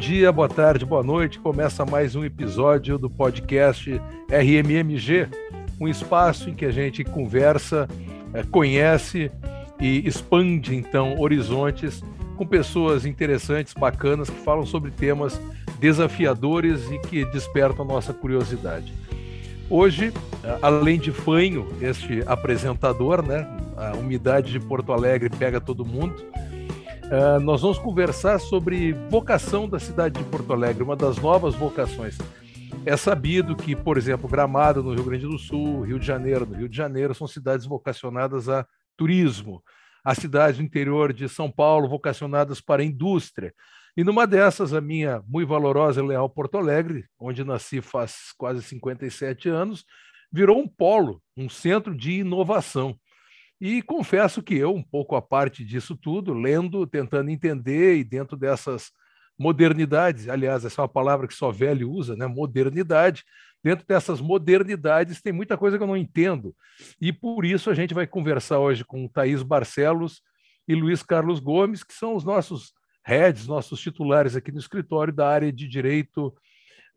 Dia, boa tarde, boa noite. Começa mais um episódio do podcast RMMG, um espaço em que a gente conversa, eh, conhece e expande então horizontes com pessoas interessantes, bacanas que falam sobre temas desafiadores e que despertam nossa curiosidade. Hoje, eh, além de fanho, este apresentador, né? A umidade de Porto Alegre pega todo mundo. Uh, nós vamos conversar sobre vocação da cidade de Porto Alegre, uma das novas vocações. É sabido que, por exemplo, Gramado, no Rio Grande do Sul, Rio de Janeiro, no Rio de Janeiro, são cidades vocacionadas a turismo. As cidades do interior de São Paulo, vocacionadas para a indústria. E numa dessas, a minha muito valorosa e leal Porto Alegre, onde nasci faz quase 57 anos, virou um polo, um centro de inovação. E confesso que eu, um pouco a parte disso tudo, lendo, tentando entender e dentro dessas modernidades, aliás, essa é uma palavra que só velho usa, né? Modernidade. Dentro dessas modernidades tem muita coisa que eu não entendo. E por isso a gente vai conversar hoje com Thaís Barcelos e Luiz Carlos Gomes, que são os nossos heads, nossos titulares aqui no escritório da área de direito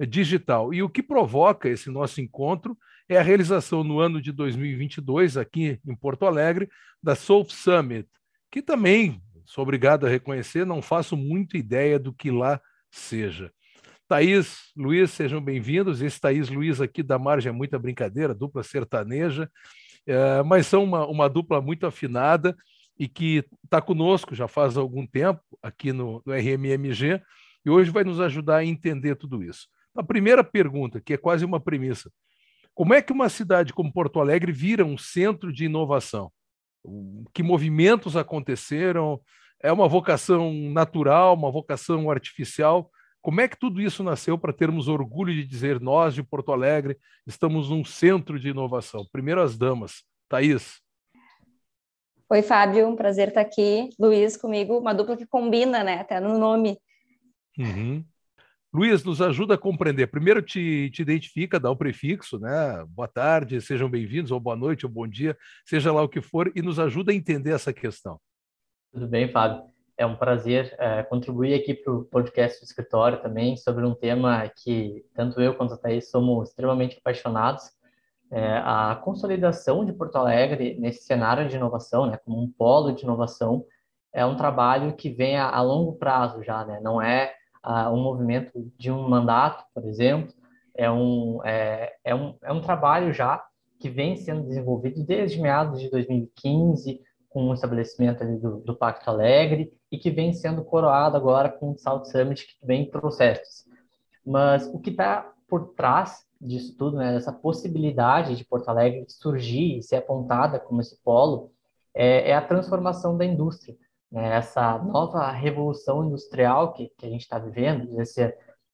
digital. E o que provoca esse nosso encontro é a realização no ano de 2022, aqui em Porto Alegre, da Soul Summit, que também, sou obrigado a reconhecer, não faço muita ideia do que lá seja. Thaís, Luiz, sejam bem-vindos. Esse Thaís Luiz aqui da Margem é muita brincadeira, dupla sertaneja, é, mas são uma, uma dupla muito afinada e que está conosco já faz algum tempo aqui no, no RMMG e hoje vai nos ajudar a entender tudo isso. A primeira pergunta, que é quase uma premissa: como é que uma cidade como Porto Alegre vira um centro de inovação? Que movimentos aconteceram? É uma vocação natural, uma vocação artificial? Como é que tudo isso nasceu para termos orgulho de dizer nós de Porto Alegre estamos num centro de inovação? Primeiro as damas. Thaís. Oi, Fábio, um prazer estar aqui. Luiz comigo, uma dupla que combina, né? Até no nome. Uhum. Luiz, nos ajuda a compreender. Primeiro te, te identifica, dá o prefixo, né? Boa tarde, sejam bem-vindos, ou boa noite, ou bom dia, seja lá o que for, e nos ajuda a entender essa questão. Tudo bem, Fábio. É um prazer é, contribuir aqui para o podcast do escritório também sobre um tema que tanto eu quanto a Thaís somos extremamente apaixonados. É, a consolidação de Porto Alegre nesse cenário de inovação, né, como um polo de inovação, é um trabalho que vem a, a longo prazo já, né? Não é uh, um movimento de um mandato, por exemplo, é um, é, é, um, é um trabalho já que vem sendo desenvolvido desde meados de 2015, com o estabelecimento do, do Pacto Alegre, e que vem sendo coroado agora com o South Summit, que vem em processos. Mas o que está por trás disso tudo, né, dessa possibilidade de Porto Alegre surgir e ser apontada como esse polo, é, é a transformação da indústria né, essa nova revolução industrial que, que a gente está vivendo, desse,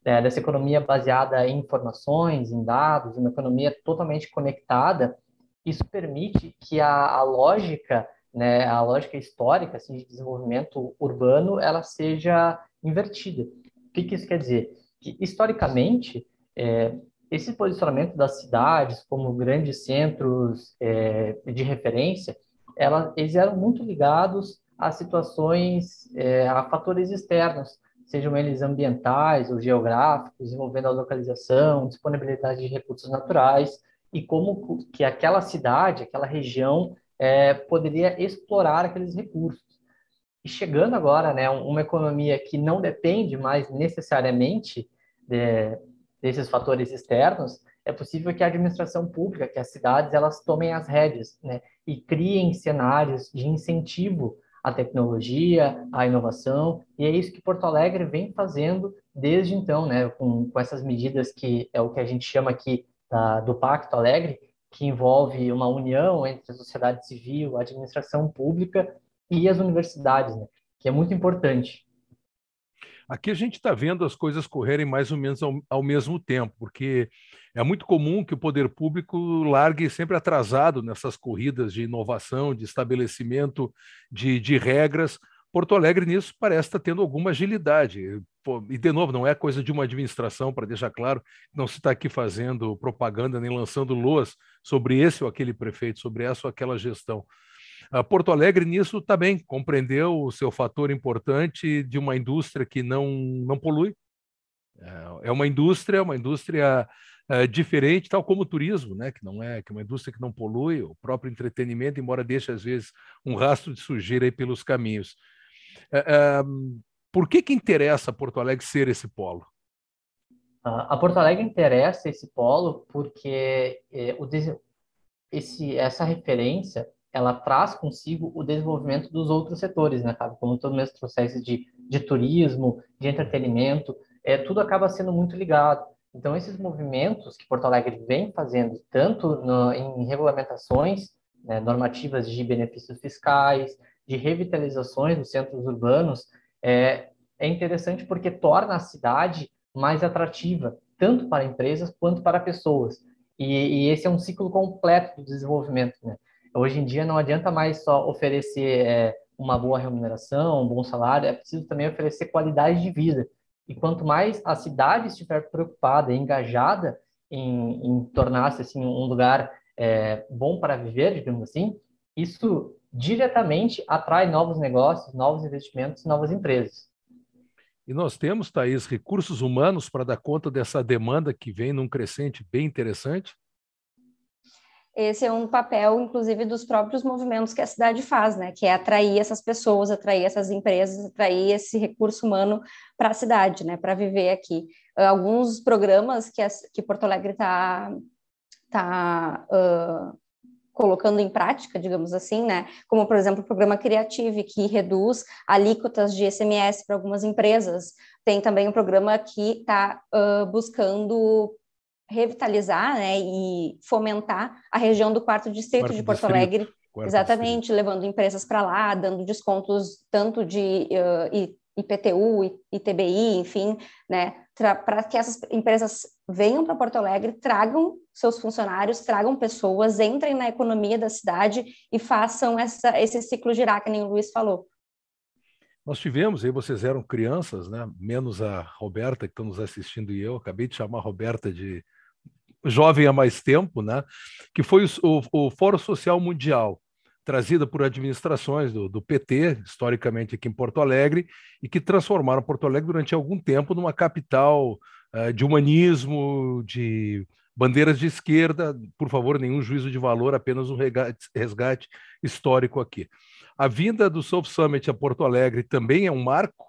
é, dessa economia baseada em informações, em dados, uma economia totalmente conectada, isso permite que a, a lógica, né, a lógica histórica assim, de desenvolvimento urbano, ela seja invertida. O que, que isso quer dizer? Que, historicamente, é, esse posicionamento das cidades como grandes centros é, de referência, ela, eles eram muito ligados a situações, é, a fatores externos, sejam eles ambientais ou geográficos, envolvendo a localização, disponibilidade de recursos naturais e como que aquela cidade, aquela região é, poderia explorar aqueles recursos. E chegando agora, né, uma economia que não depende mais necessariamente de, desses fatores externos, é possível que a administração pública, que as cidades, elas tomem as rédeas, né, e criem cenários de incentivo a tecnologia, a inovação, e é isso que Porto Alegre vem fazendo desde então, né, com, com essas medidas que é o que a gente chama aqui da, do Pacto Alegre, que envolve uma união entre a sociedade civil, a administração pública e as universidades, né, que é muito importante. Aqui a gente está vendo as coisas correrem mais ou menos ao, ao, mesmo tempo, porque é muito comum que o poder público largue sempre atrasado nessas corridas de inovação, de estabelecimento de, de regras. Porto Alegre nisso parece estar tendo alguma agilidade. E, de novo, não é coisa de uma administração, para deixar claro, não se está aqui fazendo propaganda nem lançando loas sobre esse ou aquele prefeito, sobre essa ou aquela gestão. Porto Alegre, nisso, também compreendeu o seu fator importante de uma indústria que não, não polui, É, é uma indústria, uma indústria é, diferente, tal como o turismo, né? que não é que é uma indústria que não polui, o próprio entretenimento, embora deixe às vezes um rastro de sujeira aí pelos caminhos. É, por que que interessa Porto Alegre ser esse polo? A Porto Alegre interessa esse polo porque esse, essa referência ela traz consigo o desenvolvimento dos outros setores, né, sabe? Como todo mesmo processo de, de turismo, de entretenimento, é, tudo acaba sendo muito ligado. Então, esses movimentos que Porto Alegre vem fazendo, tanto no, em regulamentações né, normativas de benefícios fiscais, de revitalizações dos centros urbanos, é, é interessante porque torna a cidade mais atrativa, tanto para empresas quanto para pessoas. E, e esse é um ciclo completo do desenvolvimento. Né? Hoje em dia não adianta mais só oferecer é, uma boa remuneração, um bom salário, é preciso também oferecer qualidade de vida. E quanto mais a cidade estiver preocupada e engajada em, em tornar-se assim, um lugar é, bom para viver, digamos assim, isso diretamente atrai novos negócios, novos investimentos, novas empresas. E nós temos, Thaís, recursos humanos para dar conta dessa demanda que vem num crescente bem interessante? Esse é um papel, inclusive, dos próprios movimentos que a cidade faz, né? Que é atrair essas pessoas, atrair essas empresas, atrair esse recurso humano para a cidade, né? Para viver aqui. Alguns programas que, que Porto Alegre está tá, uh, colocando em prática, digamos assim, né? Como, por exemplo, o programa Criative, que reduz alíquotas de SMS para algumas empresas. Tem também um programa que está uh, buscando revitalizar né, e fomentar a região do quarto distrito quarto de Porto distrito. Alegre. Quarto Exatamente, distrito. levando empresas para lá, dando descontos tanto de uh, IPTU, ITBI, enfim, né, para que essas empresas venham para Porto Alegre, tragam seus funcionários, tragam pessoas, entrem na economia da cidade e façam essa, esse ciclo girar, que nem o Luiz falou. Nós tivemos, aí vocês eram crianças, né? menos a Roberta que está nos assistindo e eu, acabei de chamar a Roberta de jovem há mais tempo, né? que foi o, o, Fórum Social Mundial, trazida por administrações do, do, PT, historicamente aqui em Porto Alegre, e que transformaram Porto Alegre durante algum tempo numa capital uh, de humanismo, de bandeiras de esquerda. Por favor, nenhum juízo de valor, apenas um resgate histórico aqui. A vinda do South Summit a Porto Alegre também é um marco?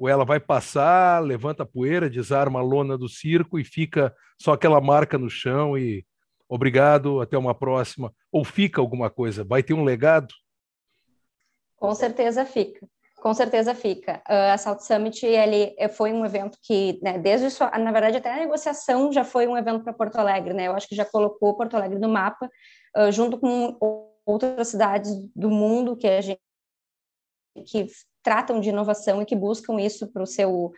Ou ela vai passar, levanta a poeira, desarma a lona do circo e fica só aquela marca no chão e obrigado, até uma próxima, ou fica alguma coisa? Vai ter um legado? Com certeza fica. Com certeza fica. Uh, a South Summit ele eh, foi um evento que, né, desde sua, na verdade até a negociação já foi um evento para Porto Alegre, né? Eu acho que já colocou Porto Alegre no mapa, uh, junto com outras cidades do mundo que a gente que tratam de inovação e que buscam isso para o seu,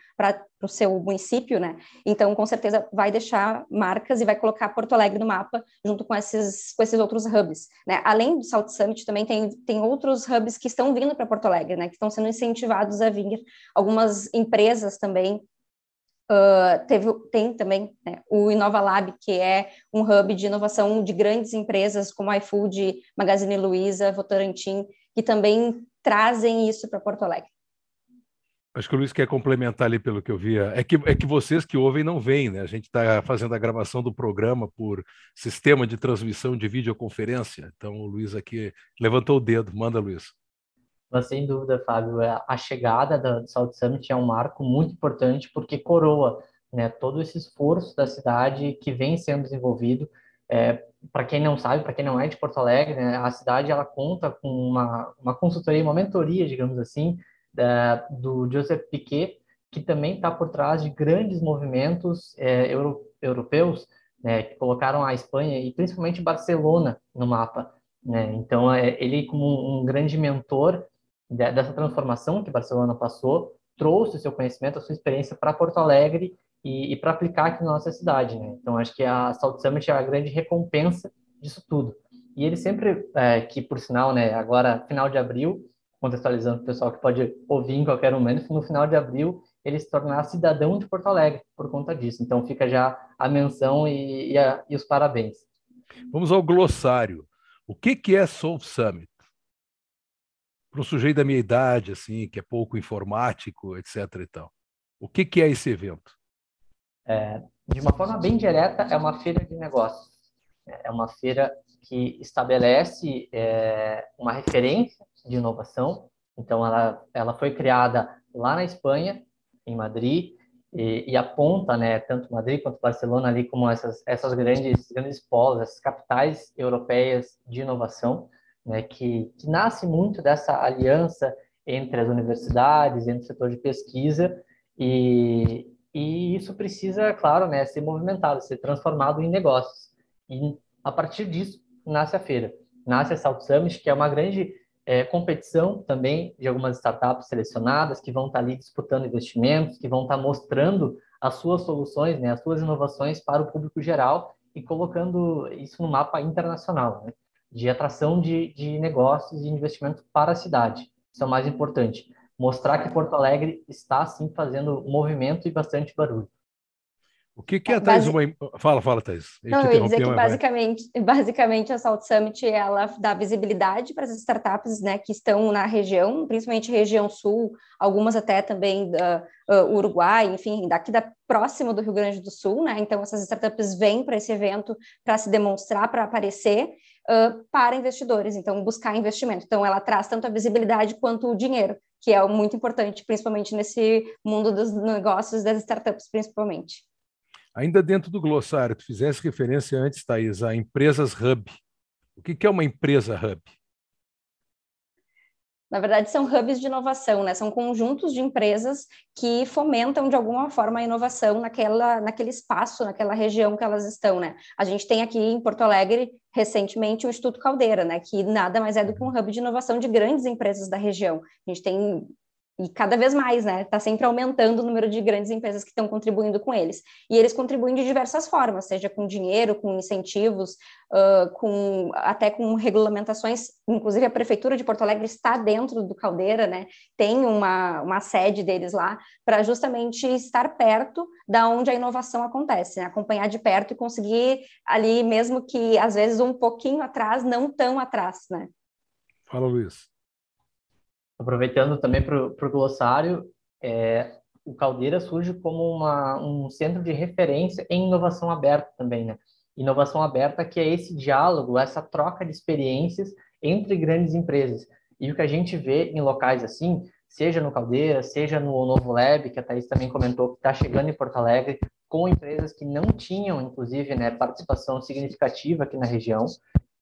o seu município, né? Então, com certeza, vai deixar marcas e vai colocar Porto Alegre no mapa junto com esses, com esses outros hubs, né? Além do South Summit, também tem, tem outros hubs que estão vindo para Porto Alegre, né? Que estão sendo incentivados a vir. Algumas empresas também Uh, teve, tem também né, o Inova Lab, que é um hub de inovação de grandes empresas como iFood, Magazine Luiza, Votorantim, que também trazem isso para Porto Alegre. Acho que o Luiz quer complementar ali pelo que eu via. É que, é que vocês que ouvem não veem, né? A gente está fazendo a gravação do programa por sistema de transmissão de videoconferência. Então o Luiz aqui levantou o dedo. Manda, Luiz. Mas sem dúvida, Fábio, é, a chegada do South Summit é um marco muito importante porque coroa né, todo esse esforço da cidade que vem sendo desenvolvido. É, para quem não sabe, para quem não é de Porto Alegre, né, a cidade ela conta com uma, uma consultoria, uma mentoria, digamos assim, da, do Joseph Piquet, que também está por trás de grandes movimentos é, euro, europeus, né, que colocaram a Espanha e principalmente Barcelona no mapa. Né? Então, é, ele, como um grande mentor de, dessa transformação que Barcelona passou, trouxe o seu conhecimento, a sua experiência para Porto Alegre e, e para aplicar aqui na nossa cidade. Né? Então, acho que a Salt Summit é a grande recompensa disso tudo. E ele sempre, é, que por sinal, né, agora, final de abril, contextualizando o pessoal que pode ouvir em qualquer momento, no final de abril ele se tornar cidadão de Porto Alegre por conta disso. Então fica já a menção e, e, a, e os parabéns. Vamos ao glossário. O que, que é Soul Summit? Para um sujeito da minha idade, assim, que é pouco informático, etc. E tal. O que, que é esse evento? É, de uma forma bem direta, é uma feira de negócios. É uma feira que estabelece é, uma referência de inovação. Então, ela, ela foi criada lá na Espanha, em Madrid, e, e aponta, né, tanto Madrid quanto Barcelona ali como essas, essas grandes, grandes polos, essas capitais europeias de inovação, né, que, que nasce muito dessa aliança entre as universidades, entre o setor de pesquisa, e, e isso precisa, claro, né, ser movimentado, ser transformado em negócios. E a partir disso nasce a feira, nasce a South Summit, que é uma grande é, competição também de algumas startups selecionadas que vão estar ali disputando investimentos, que vão estar mostrando as suas soluções, né, as suas inovações para o público geral e colocando isso no mapa internacional, né, de atração de, de negócios e investimento para a cidade. Isso é o mais importante. Mostrar que Porto Alegre está, sim, fazendo movimento e bastante barulho. O que, que é, Thais, uma... Fala, fala, Thais. Eu Não, eu ia dizer que basicamente, basicamente a Salt Summit ela dá visibilidade para as startups né, que estão na região, principalmente região sul, algumas até também da uh, Uruguai, enfim, daqui da próximo do Rio Grande do Sul, né? Então essas startups vêm para esse evento para se demonstrar, para aparecer uh, para investidores, então buscar investimento. Então ela traz tanto a visibilidade quanto o dinheiro, que é muito importante, principalmente nesse mundo dos negócios das startups, principalmente. Ainda dentro do glossário, tu fizesse referência antes, Thaís, a empresas hub. O que é uma empresa hub? Na verdade, são hubs de inovação, né? São conjuntos de empresas que fomentam de alguma forma a inovação naquela, naquele espaço, naquela região que elas estão, né? A gente tem aqui em Porto Alegre recentemente o Instituto Caldeira, né? Que nada mais é do que um hub de inovação de grandes empresas da região. A gente tem e cada vez mais, né? Está sempre aumentando o número de grandes empresas que estão contribuindo com eles. E eles contribuem de diversas formas, seja com dinheiro, com incentivos, uh, com até com regulamentações. Inclusive, a Prefeitura de Porto Alegre está dentro do Caldeira, né? Tem uma, uma sede deles lá, para justamente estar perto da onde a inovação acontece, né? acompanhar de perto e conseguir ali, mesmo que às vezes um pouquinho atrás, não tão atrás, né? Fala, Luiz aproveitando também para o glossário, é, o Caldeira surge como uma, um centro de referência em inovação aberta também, né? Inovação aberta que é esse diálogo, essa troca de experiências entre grandes empresas. E o que a gente vê em locais assim, seja no Caldeira, seja no Novo Lab, que a Thaís também comentou, que está chegando em Porto Alegre, com empresas que não tinham, inclusive, né, participação significativa aqui na região,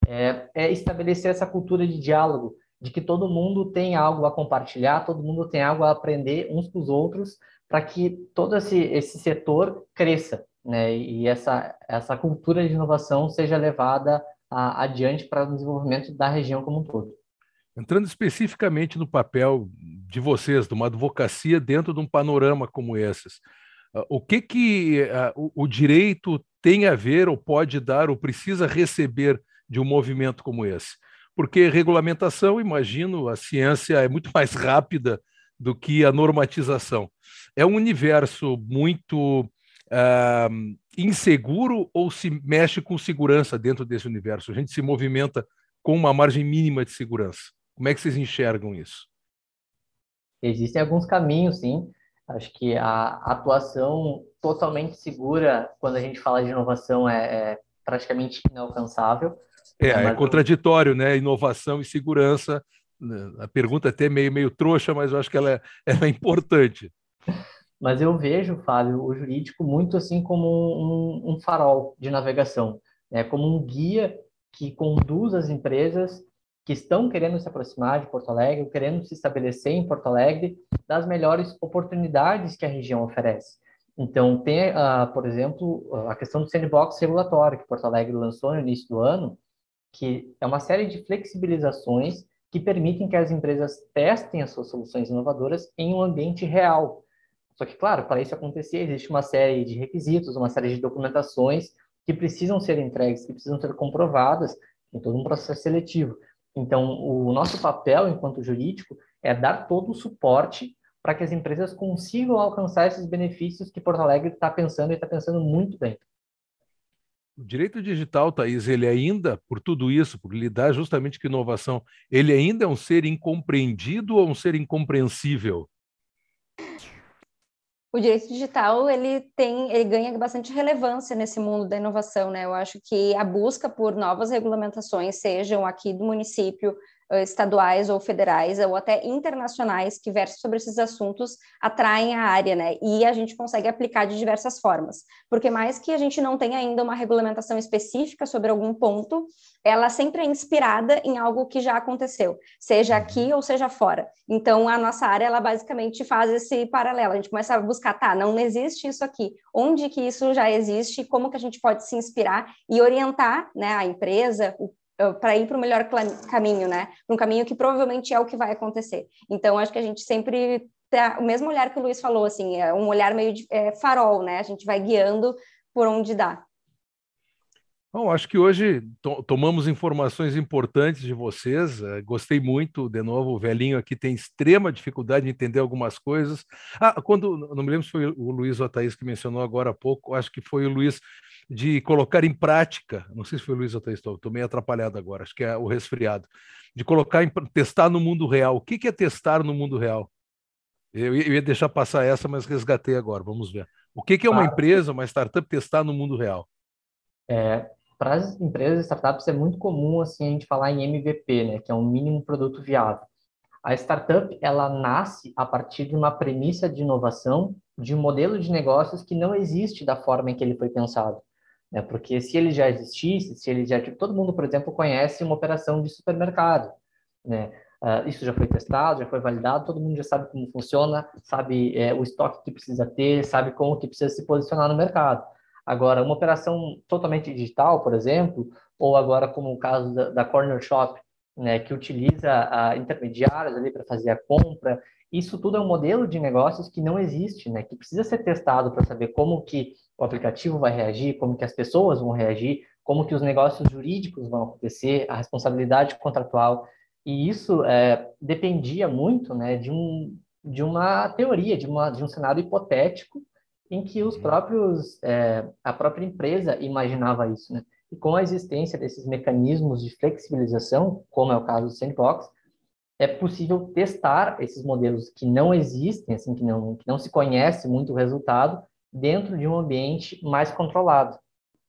é, é estabelecer essa cultura de diálogo, de que todo mundo tem algo a compartilhar, todo mundo tem algo a aprender uns com os outros, para que todo esse, esse setor cresça, né? E essa, essa cultura de inovação seja levada a, adiante para o desenvolvimento da região como um todo. Entrando especificamente no papel de vocês, de uma advocacia dentro de um panorama como esses, ah, o que que uh, o, o direito tem a ver ou pode dar ou precisa receber de um movimento como esse? Porque regulamentação, imagino, a ciência é muito mais rápida do que a normatização. É um universo muito uh, inseguro ou se mexe com segurança dentro desse universo? A gente se movimenta com uma margem mínima de segurança. Como é que vocês enxergam isso? Existem alguns caminhos, sim. Acho que a atuação totalmente segura, quando a gente fala de inovação, é, é praticamente inalcançável. É, é, é contraditório, né? Inovação e segurança. Né? A pergunta é até meio, meio trouxa, mas eu acho que ela é, ela é importante. Mas eu vejo, Fábio, o jurídico muito assim como um, um farol de navegação, né? como um guia que conduz as empresas que estão querendo se aproximar de Porto Alegre, querendo se estabelecer em Porto Alegre, das melhores oportunidades que a região oferece. Então, tem, uh, por exemplo, a questão do sandbox regulatório que Porto Alegre lançou no início do ano, que é uma série de flexibilizações que permitem que as empresas testem as suas soluções inovadoras em um ambiente real. Só que, claro, para isso acontecer, existe uma série de requisitos, uma série de documentações que precisam ser entregues, que precisam ser comprovadas em todo um processo seletivo. Então, o nosso papel enquanto jurídico é dar todo o suporte para que as empresas consigam alcançar esses benefícios que Porto Alegre está pensando e está pensando muito bem. O direito digital, Thaís, ele ainda, por tudo isso, por lidar justamente com inovação, ele ainda é um ser incompreendido ou um ser incompreensível? o direito digital ele tem ele ganha bastante relevância nesse mundo da inovação né eu acho que a busca por novas regulamentações sejam aqui do município estaduais ou federais ou até internacionais que versam sobre esses assuntos atraem a área, né? E a gente consegue aplicar de diversas formas, porque mais que a gente não tenha ainda uma regulamentação específica sobre algum ponto, ela sempre é inspirada em algo que já aconteceu, seja uhum. aqui ou seja fora. Então a nossa área ela basicamente faz esse paralelo. A gente começa a buscar, tá, não existe isso aqui. Onde que isso já existe? Como que a gente pode se inspirar e orientar, né, a empresa, o para ir para o melhor caminho, né? Um caminho que provavelmente é o que vai acontecer. Então, acho que a gente sempre tá, o mesmo olhar que o Luiz falou, assim, é um olhar meio de é, farol, né? A gente vai guiando por onde dá. Bom, acho que hoje to tomamos informações importantes de vocês. Uh, gostei muito, de novo, o velhinho aqui tem extrema dificuldade de entender algumas coisas. Ah, quando, não me lembro se foi o Luiz ou a Thaís que mencionou agora há pouco, acho que foi o Luiz de colocar em prática, não sei se foi o Luiz ou Thaís, estou meio atrapalhado agora, acho que é o resfriado, de colocar, em, testar no mundo real. O que, que é testar no mundo real? Eu, eu, ia deixar passar essa, mas resgatei agora, vamos ver. O que, que é uma empresa, uma startup testar no mundo real? É, para as empresas, startups, é muito comum assim, a gente falar em MVP, né, que é um mínimo produto viável. A startup, ela nasce a partir de uma premissa de inovação, de um modelo de negócios que não existe da forma em que ele foi pensado. Né? Porque se ele já existisse, se ele já... Tipo, todo mundo, por exemplo, conhece uma operação de supermercado, né? Uh, isso já foi testado, já foi validado, todo mundo já sabe como funciona, sabe é, o estoque que precisa ter, sabe como que precisa se posicionar no mercado. Agora, uma operação totalmente digital, por exemplo, ou agora como o caso da, da Corner Shop, né, que utiliza a intermediários ali para fazer a compra, isso tudo é um modelo de negócios que não existe, né, que precisa ser testado para saber como que o aplicativo vai reagir, como que as pessoas vão reagir, como que os negócios jurídicos vão acontecer, a responsabilidade contratual. E isso é, dependia muito né, de, um, de uma teoria, de, uma, de um cenário hipotético em que os uhum. próprios, é, a própria empresa imaginava isso. Né? E com a existência desses mecanismos de flexibilização, como é o caso do Sandbox, é possível testar esses modelos que não existem, assim, que não, que não se conhece muito o resultado, dentro de um ambiente mais controlado,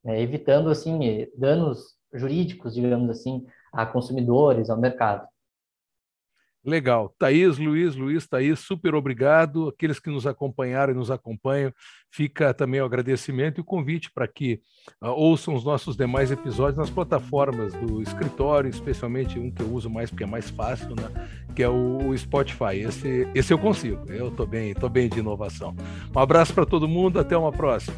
né, evitando assim danos jurídicos, digamos assim, a consumidores, ao mercado. Legal. Thaís, Luiz, Luiz, Thaís, super obrigado. Aqueles que nos acompanharam e nos acompanham, fica também o agradecimento e o convite para que uh, ouçam os nossos demais episódios nas plataformas do escritório, especialmente um que eu uso mais porque é mais fácil, né? que é o, o Spotify. Esse, esse eu consigo. Eu estou bem, estou bem de inovação. Um abraço para todo mundo, até uma próxima.